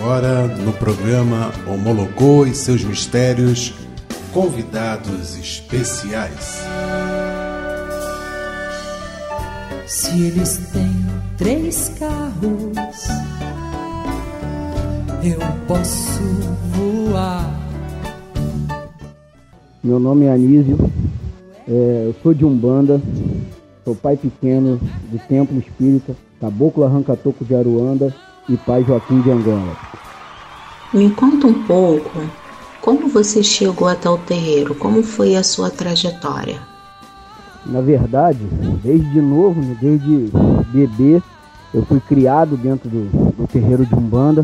agora no programa Homologou e seus mistérios, convidados especiais. Se eles têm três carros, eu posso voar. Meu nome é Anísio, é, eu sou de Umbanda, sou pai pequeno do Templo Espírita, Caboclo Arranca-Toco de Aruanda e pai Joaquim de Angola. Me conta um pouco como você chegou até o terreiro, como foi a sua trajetória? Na verdade, desde novo, né, desde bebê, eu fui criado dentro do, do terreiro de Umbanda,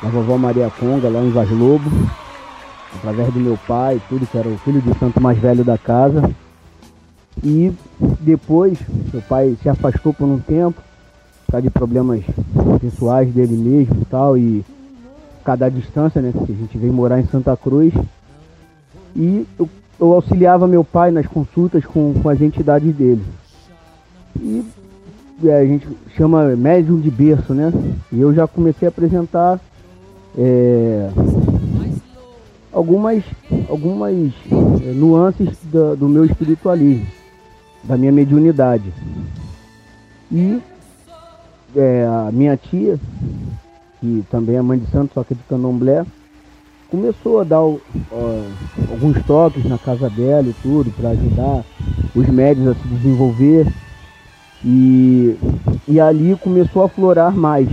da vovó Maria Conga, lá em Vaz Lobo, através do meu pai, tudo que era o filho de santo mais velho da casa. E depois, meu pai se afastou por um tempo, por causa de problemas pessoais dele mesmo e tal, e cada distância, né? Que a gente veio morar em Santa Cruz. E eu, eu auxiliava meu pai nas consultas com, com as entidades dele. E é, a gente chama médium de berço, né? E eu já comecei a apresentar é, algumas, algumas é, nuances do, do meu espiritualismo, da minha mediunidade. E é, a minha tia, que também é mãe de santo, só que é de candomblé, começou a dar alguns toques na casa dela e tudo, para ajudar os médios a se desenvolver. E, e ali começou a florar mais.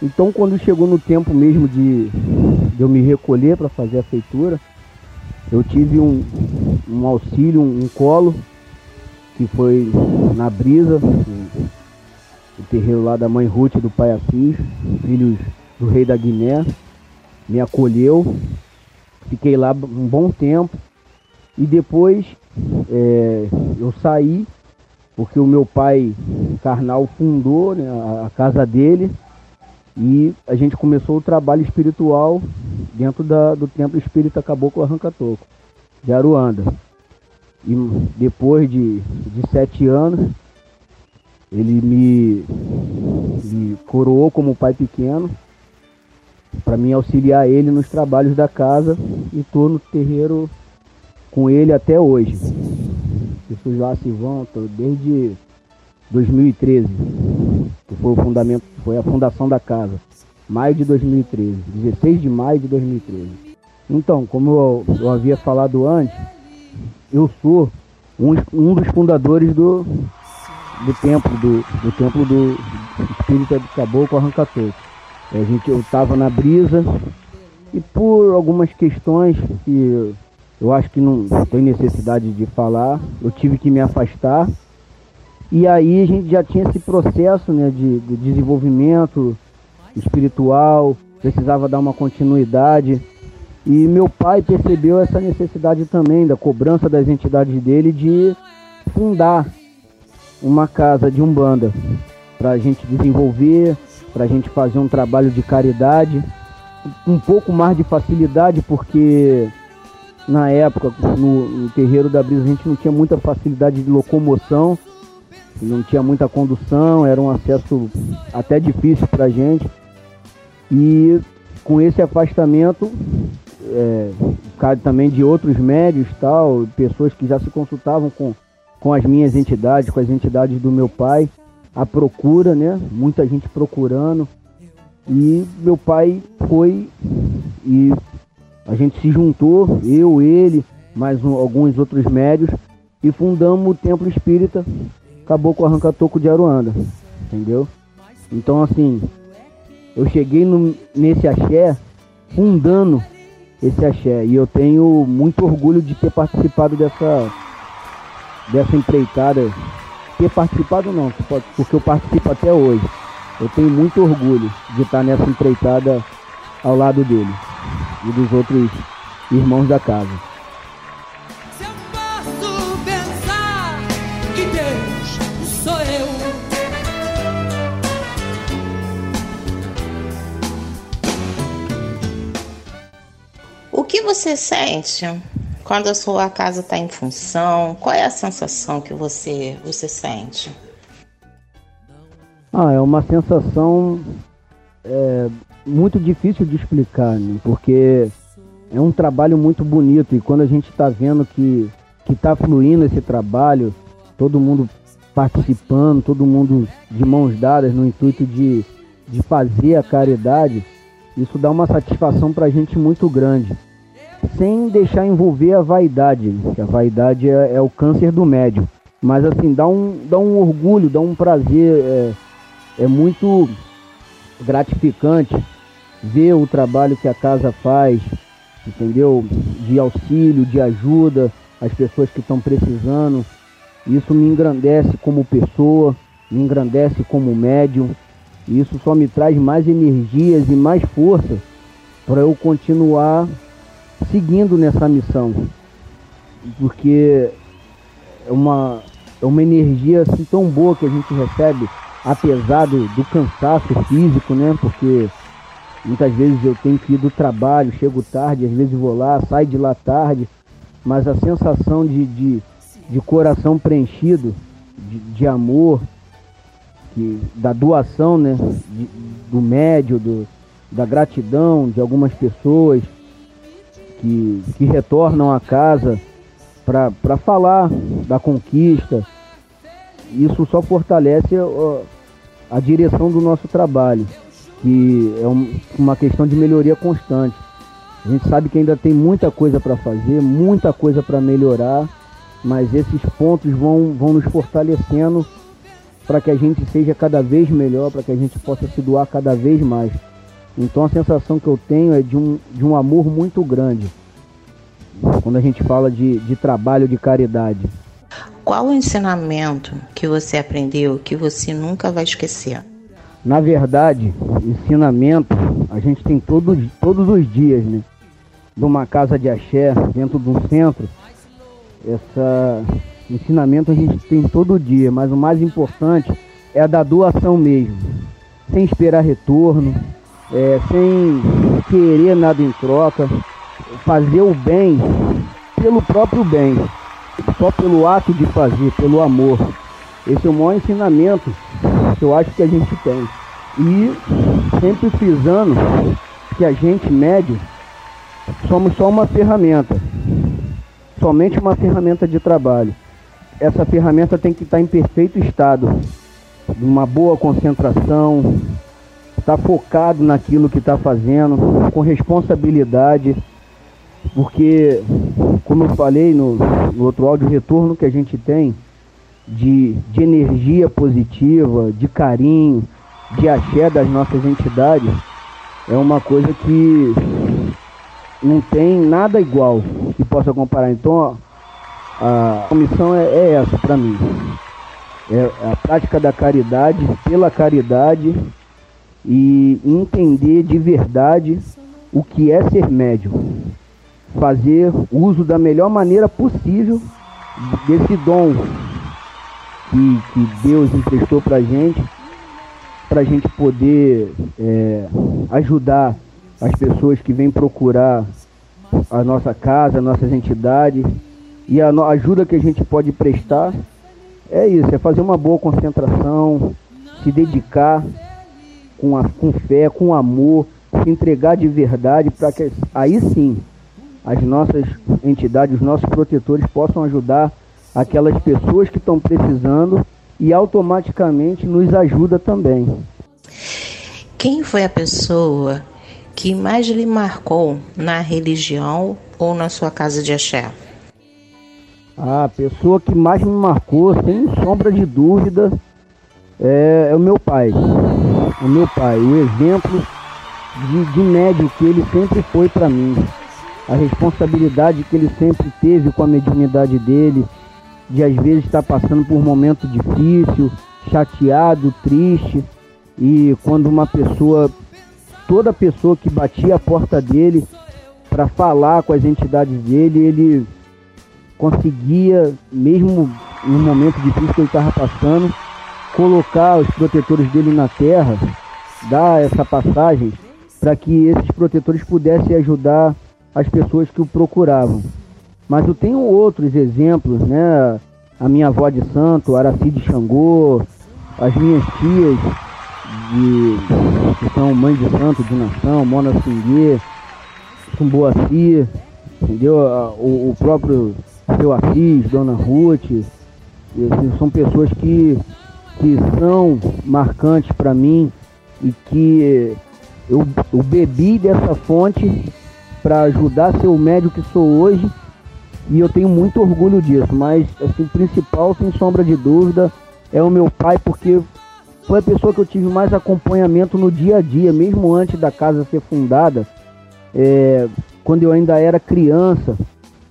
Então, quando chegou no tempo mesmo de, de eu me recolher para fazer a feitura, eu tive um, um auxílio, um, um, colo, que foi na brisa, o terreiro lá da mãe Ruth e do pai Assis, filhos do rei da Guiné, me acolheu, fiquei lá um bom tempo. E depois é, eu saí porque o meu pai carnal fundou né, a, casa dele. E a gente começou o trabalho espiritual dentro da, do Templo Espírita Caboclo Arranca-Toco, de Aruanda. E depois de, de sete anos, ele me, me coroou como pai pequeno para mim auxiliar ele nos trabalhos da casa e estou no terreiro com ele até hoje. Pessoas lá se desde 2013, que foi o fundamento, foi a fundação da casa. Maio de 2013, 16 de maio de 2013. Então, como eu, eu havia falado antes, eu sou um, um dos fundadores do, do templo, do, do templo do Espírita do Caboclo Arrancatoco. A gente, eu estava na brisa e por algumas questões que eu acho que não tem necessidade de falar, eu tive que me afastar. E aí a gente já tinha esse processo né, de, de desenvolvimento espiritual, precisava dar uma continuidade. E meu pai percebeu essa necessidade também da cobrança das entidades dele de fundar uma casa de umbanda para a gente desenvolver, para a gente fazer um trabalho de caridade, um pouco mais de facilidade porque na época no, no terreiro da Brisa a gente não tinha muita facilidade de locomoção, não tinha muita condução, era um acesso até difícil para a gente. E com esse afastamento, é, também de outros médios, tal, pessoas que já se consultavam com com as minhas entidades, com as entidades do meu pai, a procura, né? Muita gente procurando. E meu pai foi e a gente se juntou, eu, ele, mais um, alguns outros médios, e fundamos o Templo Espírita Caboclo Arranca-Toco de Aruanda, entendeu? Então, assim, eu cheguei no, nesse axé fundando esse axé, e eu tenho muito orgulho de ter participado dessa dessa empreitada, ter participado não, porque eu participo até hoje. Eu tenho muito orgulho de estar nessa empreitada ao lado dele e dos outros irmãos da casa. Se eu posso pensar que Deus sou eu. O que você sente quando a sua casa está em função, qual é a sensação que você, você sente? Ah, é uma sensação é muito difícil de explicar, né? porque é um trabalho muito bonito e quando a gente está vendo que que está fluindo esse trabalho, todo mundo participando, todo mundo de mãos dadas no intuito de, de fazer a caridade, isso dá uma satisfação para a gente muito grande. Sem deixar envolver a vaidade, que a vaidade é, é, o câncer do médio. Mas assim, dá um, dá um orgulho, dá um prazer, é, é muito gratificante ver o trabalho que a casa faz, entendeu? De auxílio, de ajuda às pessoas que estão precisando. Isso me engrandece como pessoa, me engrandece como médium. Isso só me traz mais energias e mais força para eu continuar seguindo nessa missão. Porque é uma, é uma energia assim tão boa que a gente recebe, apesar do, do cansaço físico, né? Porque muitas vezes eu tenho que ir do trabalho, chego tarde, às vezes vou lá, saio de lá tarde, mas a sensação de, de, de coração preenchido, de, de amor, que, da doação, né? De, do médio, do, da gratidão de algumas pessoas que, que retornam a casa para falar da conquista. Isso só fortalece a, a direção do nosso trabalho, que é um, uma questão de melhoria constante. A gente sabe que ainda tem muita coisa para fazer, muita coisa para melhorar, mas esses pontos vão, vão nos fortalecendo para que a gente seja cada vez melhor, para que a gente possa se doar cada vez mais. Então a sensação que eu tenho é de um, de um amor muito grande quando a gente fala de, de trabalho de caridade. Qual o ensinamento que você aprendeu que você nunca vai esquecer? Na verdade, ensinamento a gente tem todos, todos os dias, né? de uma casa de axé, dentro de um centro, esse ensinamento a gente tem todo dia, mas o mais importante é a da doação mesmo, sem esperar retorno, é, sem querer nada em troca, fazer o bem pelo próprio bem, só pelo ato de fazer, pelo amor. Esse é o maior ensinamento que eu acho que a gente tem. E sempre frisando que a gente médio somos só uma ferramenta, somente uma ferramenta de trabalho. Essa ferramenta tem que estar em perfeito estado, uma boa concentração, tá focado naquilo que está fazendo, com responsabilidade, porque, como eu falei no, no outro áudio, o retorno que a gente tem de, de energia positiva, de carinho, de axé das nossas entidades, é uma coisa que não tem nada igual que possa comparar. Então, a, a missão é, é essa para mim. É a prática da caridade pela caridade e entender de verdade o que é ser médium. Fazer uso da melhor maneira possível desse dom que, que Deus emprestou para gente, para a gente poder é, ajudar as pessoas que vêm procurar a nossa casa, nossas entidades e a ajuda que a gente pode prestar é isso, é fazer uma boa concentração, se dedicar com, a, com fé, com amor, se entregar de verdade para que aí sim as nossas entidades, os nossos protetores possam ajudar aquelas pessoas que estão precisando e automaticamente nos ajuda também. Quem foi a pessoa que mais lhe marcou na religião ou na sua casa de axé? A pessoa que mais me marcou, sem sombra de dúvida, é, é o meu pai. O meu pai, o exemplo de, de médium que ele sempre foi para mim. A responsabilidade que ele sempre teve com a mediunidade dele, de às vezes estar passando por um momento difícil, chateado, triste, e quando uma pessoa toda pessoa que batia a porta dele para falar com as entidades dele, ele conseguia, mesmo no momento difícil que ele estava passando, colocar os protetores dele na terra, dar essa passagem para que esses protetores pudessem ajudar as pessoas que o procuravam. Mas eu tenho outros exemplos, né? A minha avó de santo, Aracide Xangô, as minhas tias de, que são Mãe de Santo de Nação, Mona Singuê, Sumboaci, entendeu? O, o próprio seu Assis, Dona Ruth, são pessoas que, que são marcantes para mim e que eu, eu bebi dessa fonte para ajudar a ser o médico que sou hoje e eu tenho muito orgulho disso, mas assim, o principal, sem sombra de dúvida, é o meu pai, porque foi a pessoa que eu tive mais acompanhamento no dia a dia, mesmo antes da casa ser fundada, é, quando eu ainda era criança,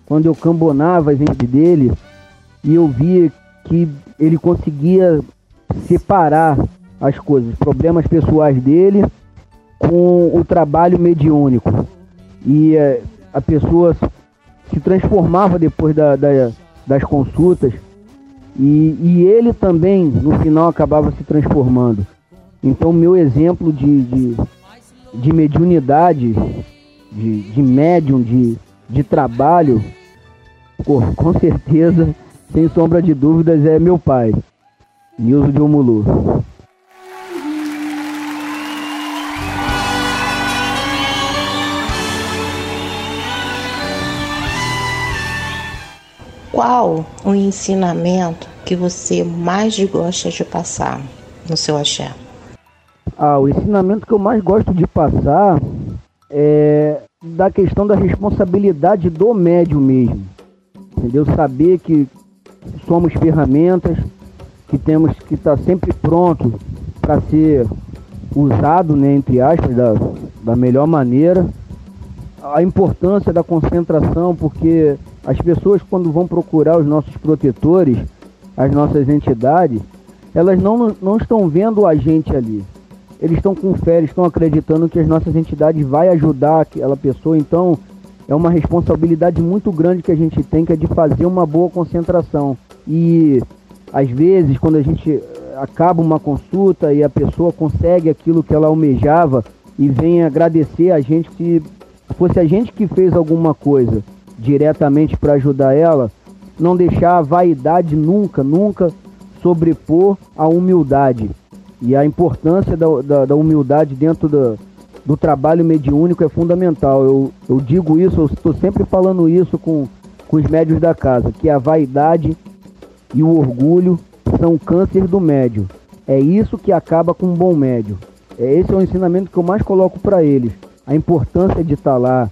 quando eu cambonava gente dele, e eu via que ele conseguia separar as coisas, problemas pessoais dele com o trabalho mediúnico. E é, a pessoa se transformava depois da, da, das consultas e, e, ele também no final acabava se transformando. Então meu exemplo de, de, de mediunidade, de, de médium, de, de trabalho, com certeza, sem sombra de dúvidas, é meu pai, Nilson de Omulu. Qual o ensinamento que você mais gosta de passar no seu axé? Ah, o ensinamento que eu mais gosto de passar é da questão da responsabilidade do médium mesmo. Entendeu? Saber que somos ferramentas, que temos que estar sempre pronto para ser usado, né, entre aspas, da, da melhor maneira. A importância da concentração, porque as pessoas, quando vão procurar os nossos protetores, as nossas entidades, elas não, não estão vendo a gente ali. Eles estão com fé, eles estão acreditando que as nossas entidades vai ajudar aquela pessoa. Então, é uma responsabilidade muito grande que a gente tem, que é de fazer uma boa concentração. E, às vezes, quando a gente eh, acaba uma consulta e a pessoa consegue aquilo que ela almejava e vem agradecer a gente, se fosse a gente que fez alguma coisa diretamente para ajudar ela, não deixar a vaidade nunca, nunca sobrepor a humildade. E a importância da, da, da humildade dentro do, do trabalho mediúnico é fundamental. Eu, eu digo isso, eu estou sempre falando isso com, com os médios da casa, que a vaidade e o orgulho são o câncer do médio. É isso que acaba com um bom médio. É, esse é o ensinamento que eu mais coloco para eles. A importância de estar tá lá,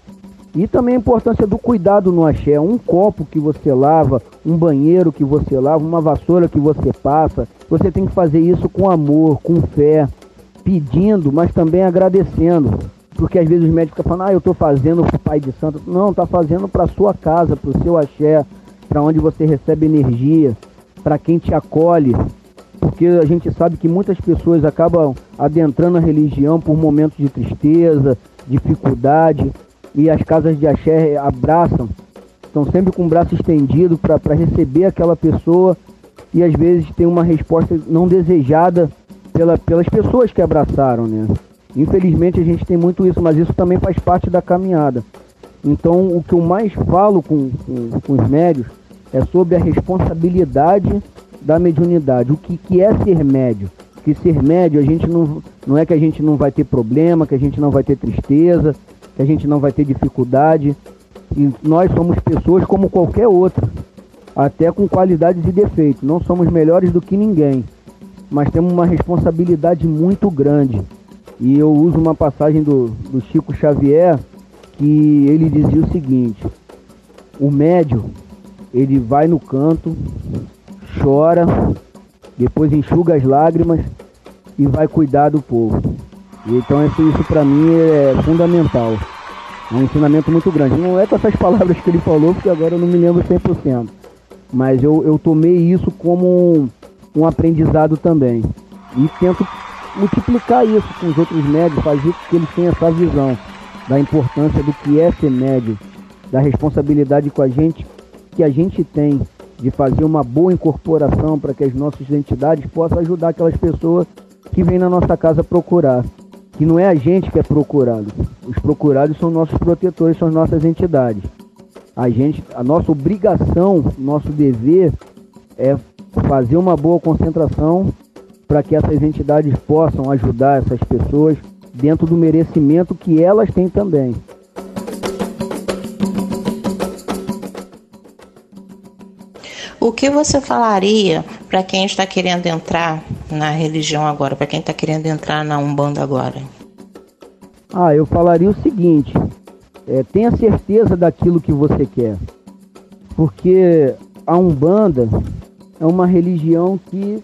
e também a importância do cuidado no axé. Um copo que você lava, um banheiro que você lava, uma vassoura que você passa. Você tem que fazer isso com amor, com fé, pedindo, mas também agradecendo. Porque às vezes os médicos falando, ah, eu estou fazendo para o Pai de Santo. Não, está fazendo para sua casa, para o seu axé, para onde você recebe energia, para quem te acolhe. Porque a gente sabe que muitas pessoas acabam adentrando a religião por momentos de tristeza, dificuldade e as casas de axé abraçam, estão sempre com o braço estendido para receber aquela pessoa e às vezes tem uma resposta não desejada pela, pelas pessoas que abraçaram, né? Infelizmente a gente tem muito isso, mas isso também faz parte da caminhada. Então o que eu mais falo com, com, com os médios é sobre a responsabilidade da mediunidade. O que, que é ser médio? Que ser médio a gente não, não é que a gente não vai ter problema, que a gente não vai ter tristeza, que a gente não vai ter dificuldade. E nós somos pessoas como qualquer outra, até com qualidades e defeitos. Não somos melhores do que ninguém, mas temos uma responsabilidade muito grande. E eu uso uma passagem do, do Chico Xavier que ele dizia o seguinte: o médio ele vai no canto, chora, depois enxuga as lágrimas e vai cuidar do povo. Então isso, isso para mim é fundamental. É um ensinamento muito grande. Não é com essas palavras que ele falou, porque agora eu não me lembro 100%. Mas eu, eu tomei isso como um, um aprendizado também. E tento multiplicar isso com os outros médios, fazer com que eles tenham essa visão da importância do que é ser médio, da responsabilidade com a gente que a gente tem de fazer uma boa incorporação para que as nossas entidades possam ajudar aquelas pessoas que vêm na nossa casa procurar que não é a gente que é procurado. Os procurados são nossos protetores, são nossas entidades. A gente, a nossa obrigação, nosso dever é fazer uma boa concentração para que essas entidades possam ajudar essas pessoas dentro do merecimento que elas têm também. O que você falaria para quem está querendo entrar na religião agora, para quem está querendo entrar na Umbanda agora? Ah, eu falaria o seguinte: é, tenha certeza daquilo que você quer, porque a Umbanda é uma religião que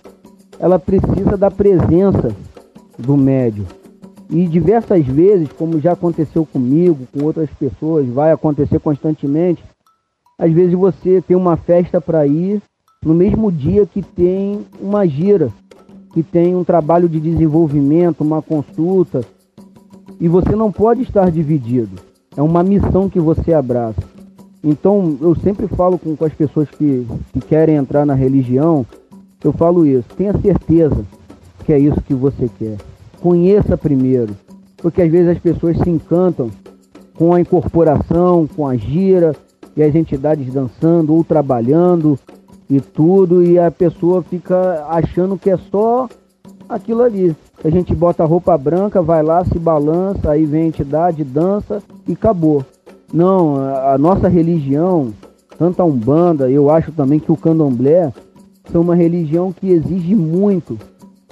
ela precisa da presença do médium. E diversas vezes, como já aconteceu comigo, com outras pessoas, vai acontecer constantemente, às vezes você tem uma festa para ir no mesmo dia que tem uma gira, que tem um trabalho de desenvolvimento, uma consulta, e você não pode estar dividido. É uma missão que você abraça. Então, eu sempre falo com, com as pessoas que, que querem entrar na religião, eu falo isso. Tenha certeza que é isso que você quer. Conheça primeiro. Porque às vezes as pessoas se encantam com a incorporação, com a gira, e as entidades dançando ou trabalhando e tudo, e a pessoa fica achando que é só aquilo ali. A gente bota a roupa branca, vai lá, se balança, aí vem a entidade, dança e acabou. Não, a nossa religião, tanto a Umbanda, eu acho também que o Candomblé, são uma religião que exige muito,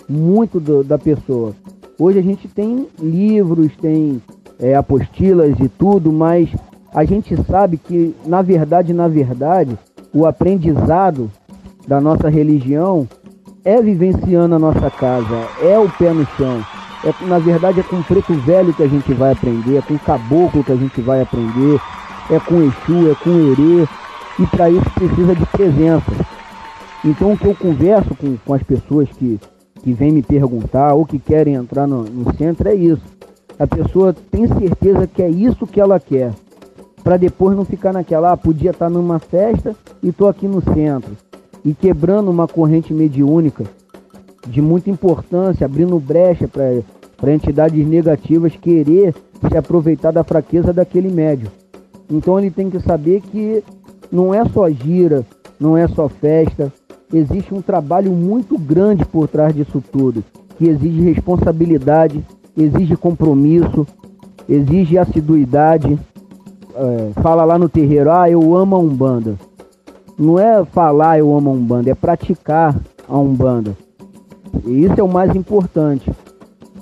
muito do, da pessoa. Hoje a gente tem livros, tem é, apostilas e tudo, mas a gente sabe que, na verdade, na verdade, o aprendizado da nossa religião é vivenciando a nossa casa, é o pé no chão. É, na verdade, é com o preto velho que a gente vai aprender, é com o caboclo que a gente vai aprender, é com Exu, é com Herê, e para isso precisa de presença. Então, o que eu converso com, com as pessoas que, que vêm me perguntar ou que querem entrar no, no centro é isso. A pessoa tem certeza que é isso que ela quer para depois não ficar naquela, ah, podia estar tá numa festa e tô aqui no centro. E quebrando uma corrente mediúnica de muita importância, abrindo brecha para entidades negativas querer se aproveitar da fraqueza daquele médio. Então ele tem que saber que não é só gira, não é só festa, existe um trabalho muito grande por trás disso tudo, que exige responsabilidade, exige compromisso, exige assiduidade, é, fala lá no terreiro, ah, eu amo a Umbanda. Não é falar eu amo a Umbanda, é praticar a Umbanda. E isso é o mais importante.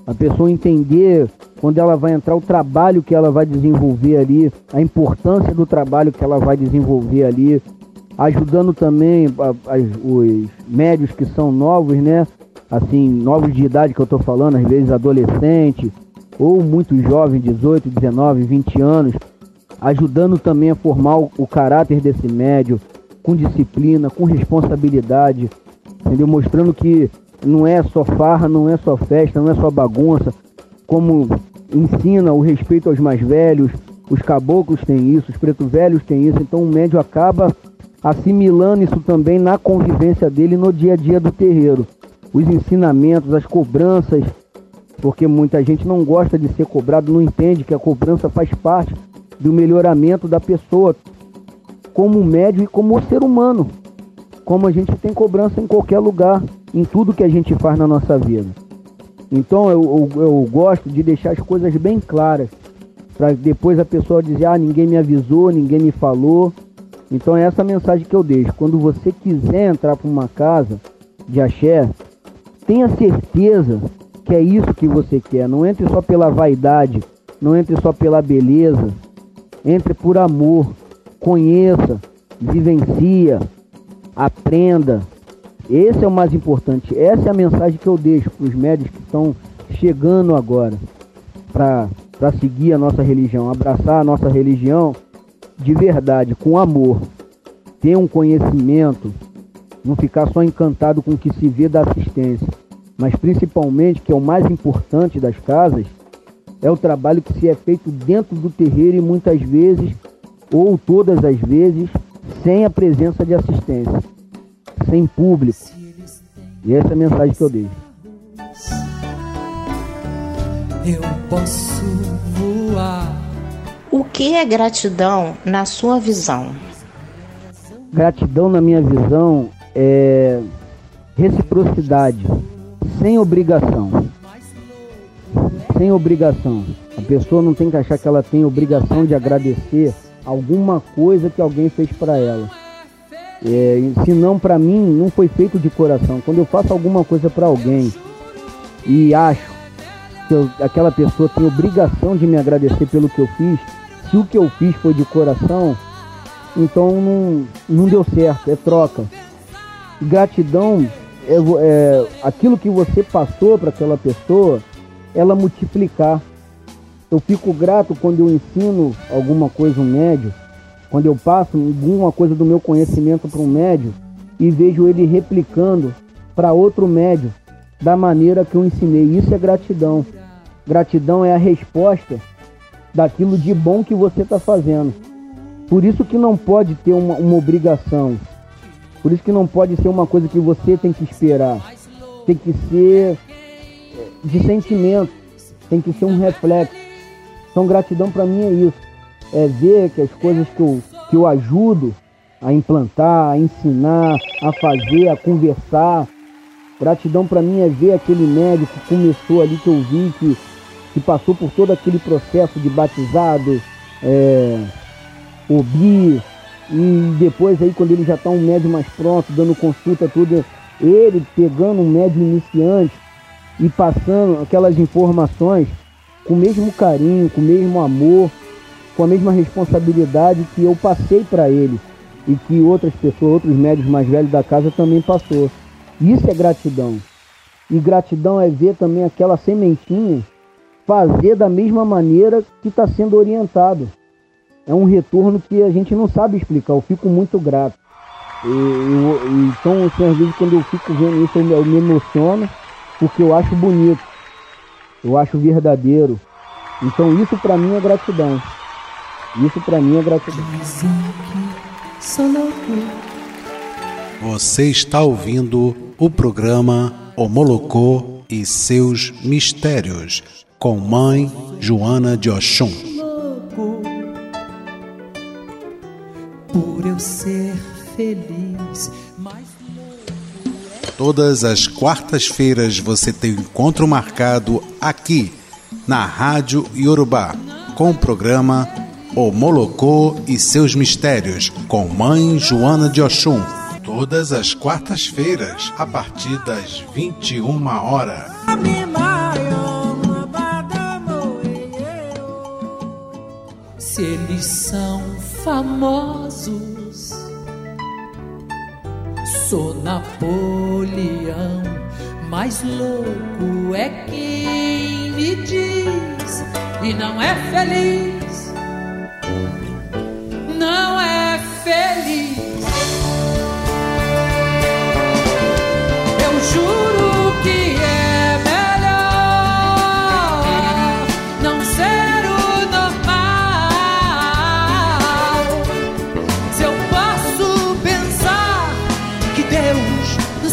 A pessoa entender quando ela vai entrar o trabalho que ela vai desenvolver ali, a importância do trabalho que ela vai desenvolver ali, ajudando também a, a, os médios que são novos, né? Assim, novos de idade que eu tô falando, às vezes adolescente, ou muito jovem, 18, 19, 20 anos, ajudando também a formar o, caráter desse médio, com disciplina, com responsabilidade, entendeu? Mostrando que não é só farra, não é só festa, não é só bagunça, como ensina o respeito aos mais velhos, os caboclos têm isso, os pretos velhos têm isso, então o médio acaba assimilando isso também na convivência dele no dia a dia do terreiro. Os ensinamentos, as cobranças, porque muita gente não gosta de ser cobrado, não entende que a cobrança faz parte do melhoramento da pessoa como médio e como ser humano. Como a gente tem cobrança em qualquer lugar, em tudo que a gente faz na nossa vida. Então eu, eu, eu gosto de deixar as coisas bem claras, para depois a pessoa dizer: ah, ninguém me avisou, ninguém me falou. Então é essa mensagem que eu deixo. Quando você quiser entrar para uma casa de axé, tenha certeza que é isso que você quer. Não entre só pela vaidade, não entre só pela beleza, entre por amor, conheça, vivencia, aprenda. Esse é o mais importante. Essa é a mensagem que eu deixo para os médicos que estão chegando agora para seguir a nossa religião, abraçar a nossa religião de verdade, com amor. Ter um conhecimento, não ficar só encantado com o que se vê da assistência, mas principalmente, que é o mais importante das casas, é o trabalho que se é feito dentro do terreiro e muitas vezes, ou todas as vezes, sem a presença de assistência, sem público. E essa é a mensagem que eu deixo. Eu posso voar. O que é gratidão na sua visão? Gratidão, na minha visão, é reciprocidade. sem obrigação. Sem obrigação. A pessoa não tem que achar que ela tem obrigação de agradecer alguma coisa que alguém fez para ela. É, se não para mim, não foi feito de coração. Quando eu faço alguma coisa para alguém e acho que eu, aquela pessoa tem obrigação de me agradecer pelo que eu fiz, se o que eu fiz foi de coração, então não, não deu certo, é troca. Gratidão é, é aquilo que você passou para aquela pessoa, ela multiplicar. Eu fico grato quando eu ensino alguma coisa um médio, quando eu passo alguma coisa do meu conhecimento para um médio e vejo ele replicando para outro médio da maneira que eu ensinei. Isso é gratidão. Gratidão é a resposta daquilo de bom que você está fazendo. Por isso que não pode ter uma, uma obrigação. Por isso que não pode ser uma coisa que você tem que esperar. Tem que ser de sentimento. Tem que ser um reflexo. Então gratidão para mim é isso. É ver que as coisas que eu, que eu ajudo a implantar, a ensinar, a fazer, a conversar. Gratidão para mim é ver aquele médico que começou ali que eu vi que que passou por todo aquele processo de batizado, é, OBI, e depois aí quando ele já está um médio mais pronto, dando consulta, tudo, ele pegando um médio iniciante e passando aquelas informações com o mesmo carinho, com o mesmo amor, com a mesma responsabilidade que eu passei para ele e que outras pessoas, outros médios mais velhos da casa também passou. Isso é gratidão. E gratidão é ver também aquela sementinha fazer da mesma maneira que está sendo orientado. É um retorno que a gente não sabe explicar, eu fico muito grato. E, eu, então, assim, às vezes, quando eu fico vendo isso, eu, eu me emociono, porque eu acho bonito, eu acho verdadeiro. Então, isso para mim é gratidão. Isso para mim é gratidão. Você está ouvindo o programa Homolocô e seus mistérios com mãe Joana de Oxum. Por eu ser feliz, mas Todas as quartas-feiras você tem um encontro marcado aqui na Rádio Yorubá com o programa O Molocô e seus mistérios com mãe Joana de Oxum. Todas as quartas-feiras a partir das 21 horas. se eles são famosos. Sou Napoleão, mais louco é quem me diz e não é feliz.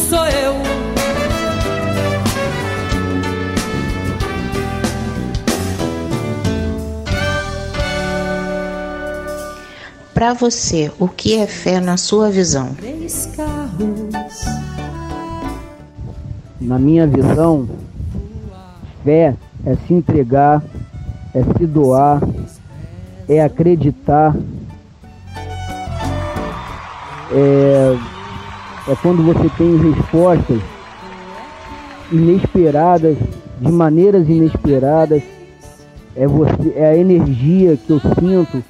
Sou eu. Para você, o que é fé na sua visão? Três carros. Na minha visão, fé é se entregar, é se doar, é acreditar, é, é quando você tem respostas inesperadas, de maneiras inesperadas, é, você, é a energia que eu sinto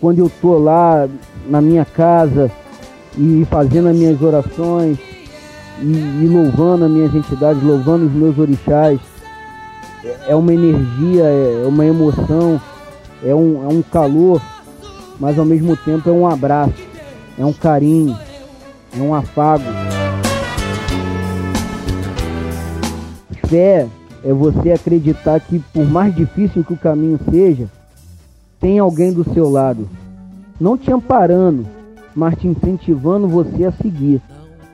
quando eu tô lá na minha casa e fazendo as minhas orações e, e louvando as minhas entidades, louvando os meus orixás. É- É uma energia, é uma emoção, é um, é um calor, mas ao mesmo tempo é um abraço, é um carinho, é um afago. Fé é você acreditar que por mais difícil que o caminho seja, tem alguém do seu lado, não te amparando, mas te incentivando você a seguir,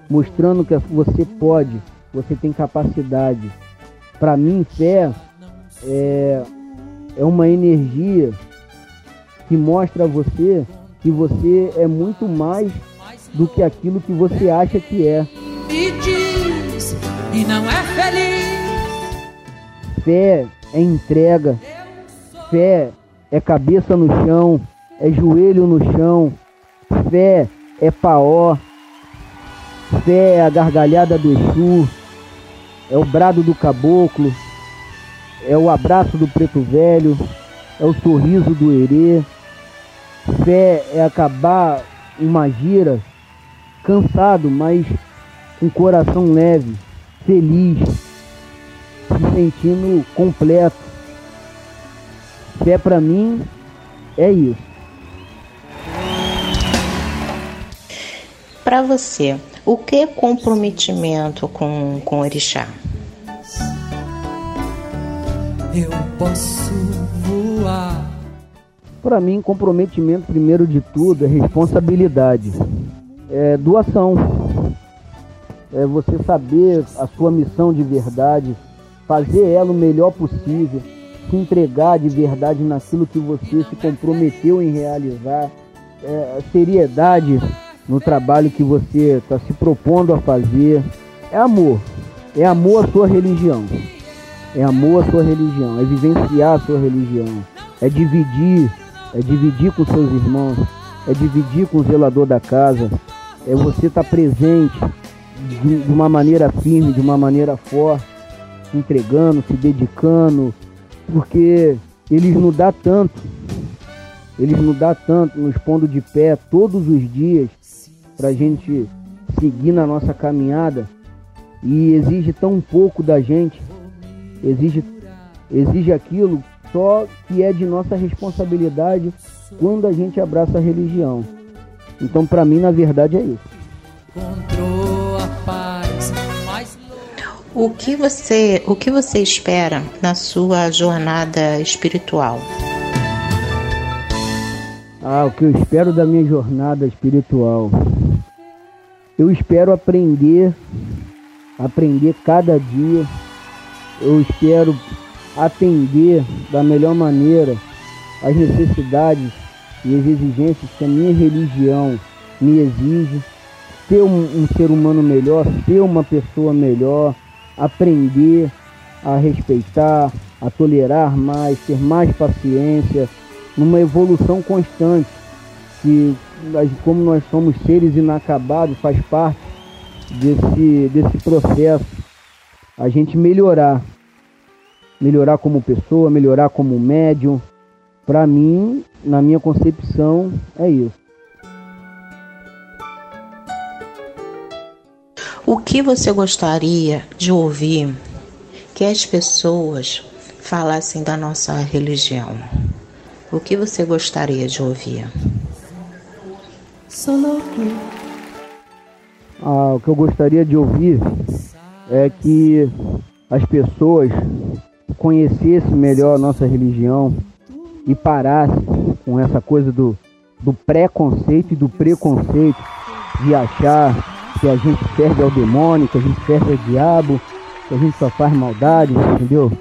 mostrando que você pode, você tem capacidade. Para mim, fé é, é uma energia que mostra a você que você é muito mais do que aquilo que você acha que é. me diz e não é feliz. Fé é entrega, fé é cabeça no chão, é joelho no chão, fé é paó, fé é a gargalhada do Exu, é o brado do caboclo, é o abraço do preto velho, é o sorriso do herê. Fé é acabar uma gira cansado, mas com coração leve, feliz, se sentindo completo. Fé para mim é isso. Para você, o que é comprometimento com, com o orixá? Eu posso voar. Para mim, comprometimento, primeiro de tudo, é responsabilidade. É doação. É você saber a sua missão de verdade, fazer ela o melhor possível, se entregar de verdade naquilo que você se comprometeu em realizar. É, seriedade no trabalho que você está se propondo a fazer. É amor. É amor à sua religião. É amor à sua religião. É vivenciar a sua religião. É dividir. É dividir com seus irmãos. É dividir com o zelador da casa. É você estar tá presente de, de uma maneira firme, de uma maneira forte, se entregando, se dedicando, porque eles nos dá tanto, eles nos dá tanto, nos pondo de pé todos os dias, para a gente seguir na nossa caminhada. E exige tão pouco da gente, exige, exige aquilo só que é de nossa responsabilidade quando a gente abraça a religião. Então, para mim, na verdade, é isso. O que você, o que você espera na sua jornada espiritual? Ah, o que eu espero da minha jornada espiritual. Eu espero aprender, aprender cada dia. Eu espero atender da melhor maneira as necessidades e as exigências que a minha religião me exige. Ser um, um ser humano melhor, ser uma pessoa melhor, aprender a respeitar, a tolerar mais, ter mais paciência, numa evolução constante, que como nós somos seres inacabados, faz parte desse, desse processo, a gente melhorar, melhorar como pessoa, melhorar como médium. Para mim, na minha concepção, é isso. O que você gostaria de ouvir que as pessoas falassem da nossa religião? O que você gostaria de ouvir? Ah, o que eu gostaria de ouvir é que as pessoas conhecessem melhor a nossa religião e parassem com essa coisa do, do preconceito e do preconceito de achar que a gente serve ao demônio, que a gente serve ao diabo, que a gente só faz maldade, entendeu?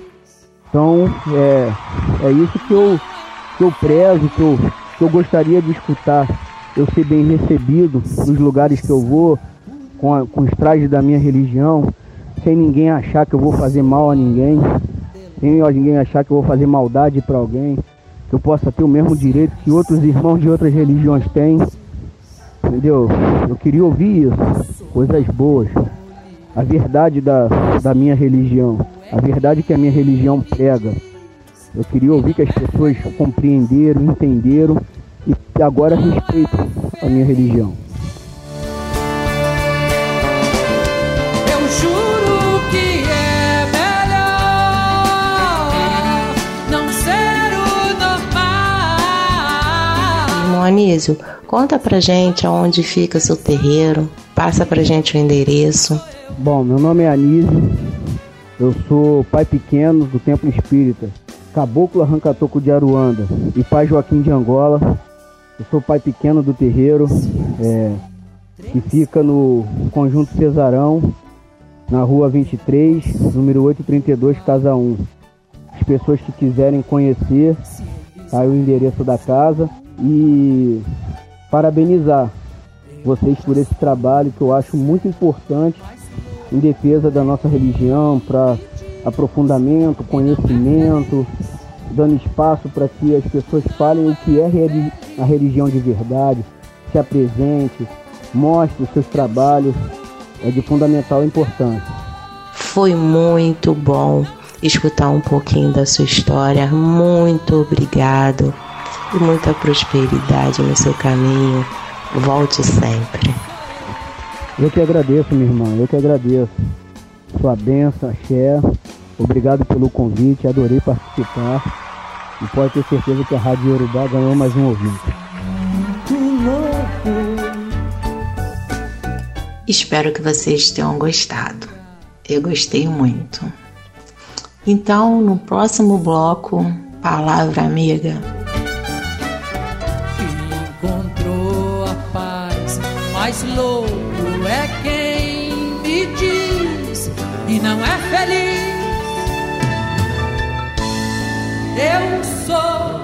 Então é, é isso que eu, que eu prezo, que eu, que eu gostaria de escutar. Eu ser bem recebido nos lugares que eu vou, com, a, com os trajes da minha religião, sem ninguém achar que eu vou fazer mal a ninguém, sem ninguém achar que eu vou fazer maldade para alguém, eu possa ter o mesmo direito que outros irmãos de outras religiões têm. Entendeu? Eu queria ouvir isso, coisas boas. A verdade da, da minha religião, a verdade que a minha religião prega. Eu queria ouvir que as pessoas compreenderam, entenderam e agora respeitam a minha religião. Anísio, conta pra gente aonde fica seu terreiro, passa pra gente o endereço. Bom, meu nome é Anísio, eu sou pai pequeno do Templo Espírita Caboclo Arrancatoco de Aruanda e Pai Joaquim de Angola. Eu sou pai pequeno do terreiro, é, que fica no Conjunto Cesarão, na rua 23, número 832, casa 1. As pessoas que quiserem conhecer, tá aí o endereço da casa e parabenizar vocês por esse trabalho que eu acho muito importante em defesa da nossa religião, para aprofundamento, conhecimento, dando espaço para que as pessoas falem o que é a religião de verdade, se apresente, mostre os seus trabalhos, é de fundamental importância. Foi muito bom escutar um pouquinho da sua história. Muito obrigado e muita prosperidade no seu caminho. Volte sempre. Eu que agradeço, minha irmã, eu que agradeço. Sua benção, axé. Obrigado pelo convite, adorei participar. E pode ter certeza que a Rádio Yorubá ganhou mais um ouvinte. Espero que vocês tenham gostado. Eu gostei muito. Então, no próximo bloco, palavra amiga. Mais louco é quem me diz e não é feliz. Eu sou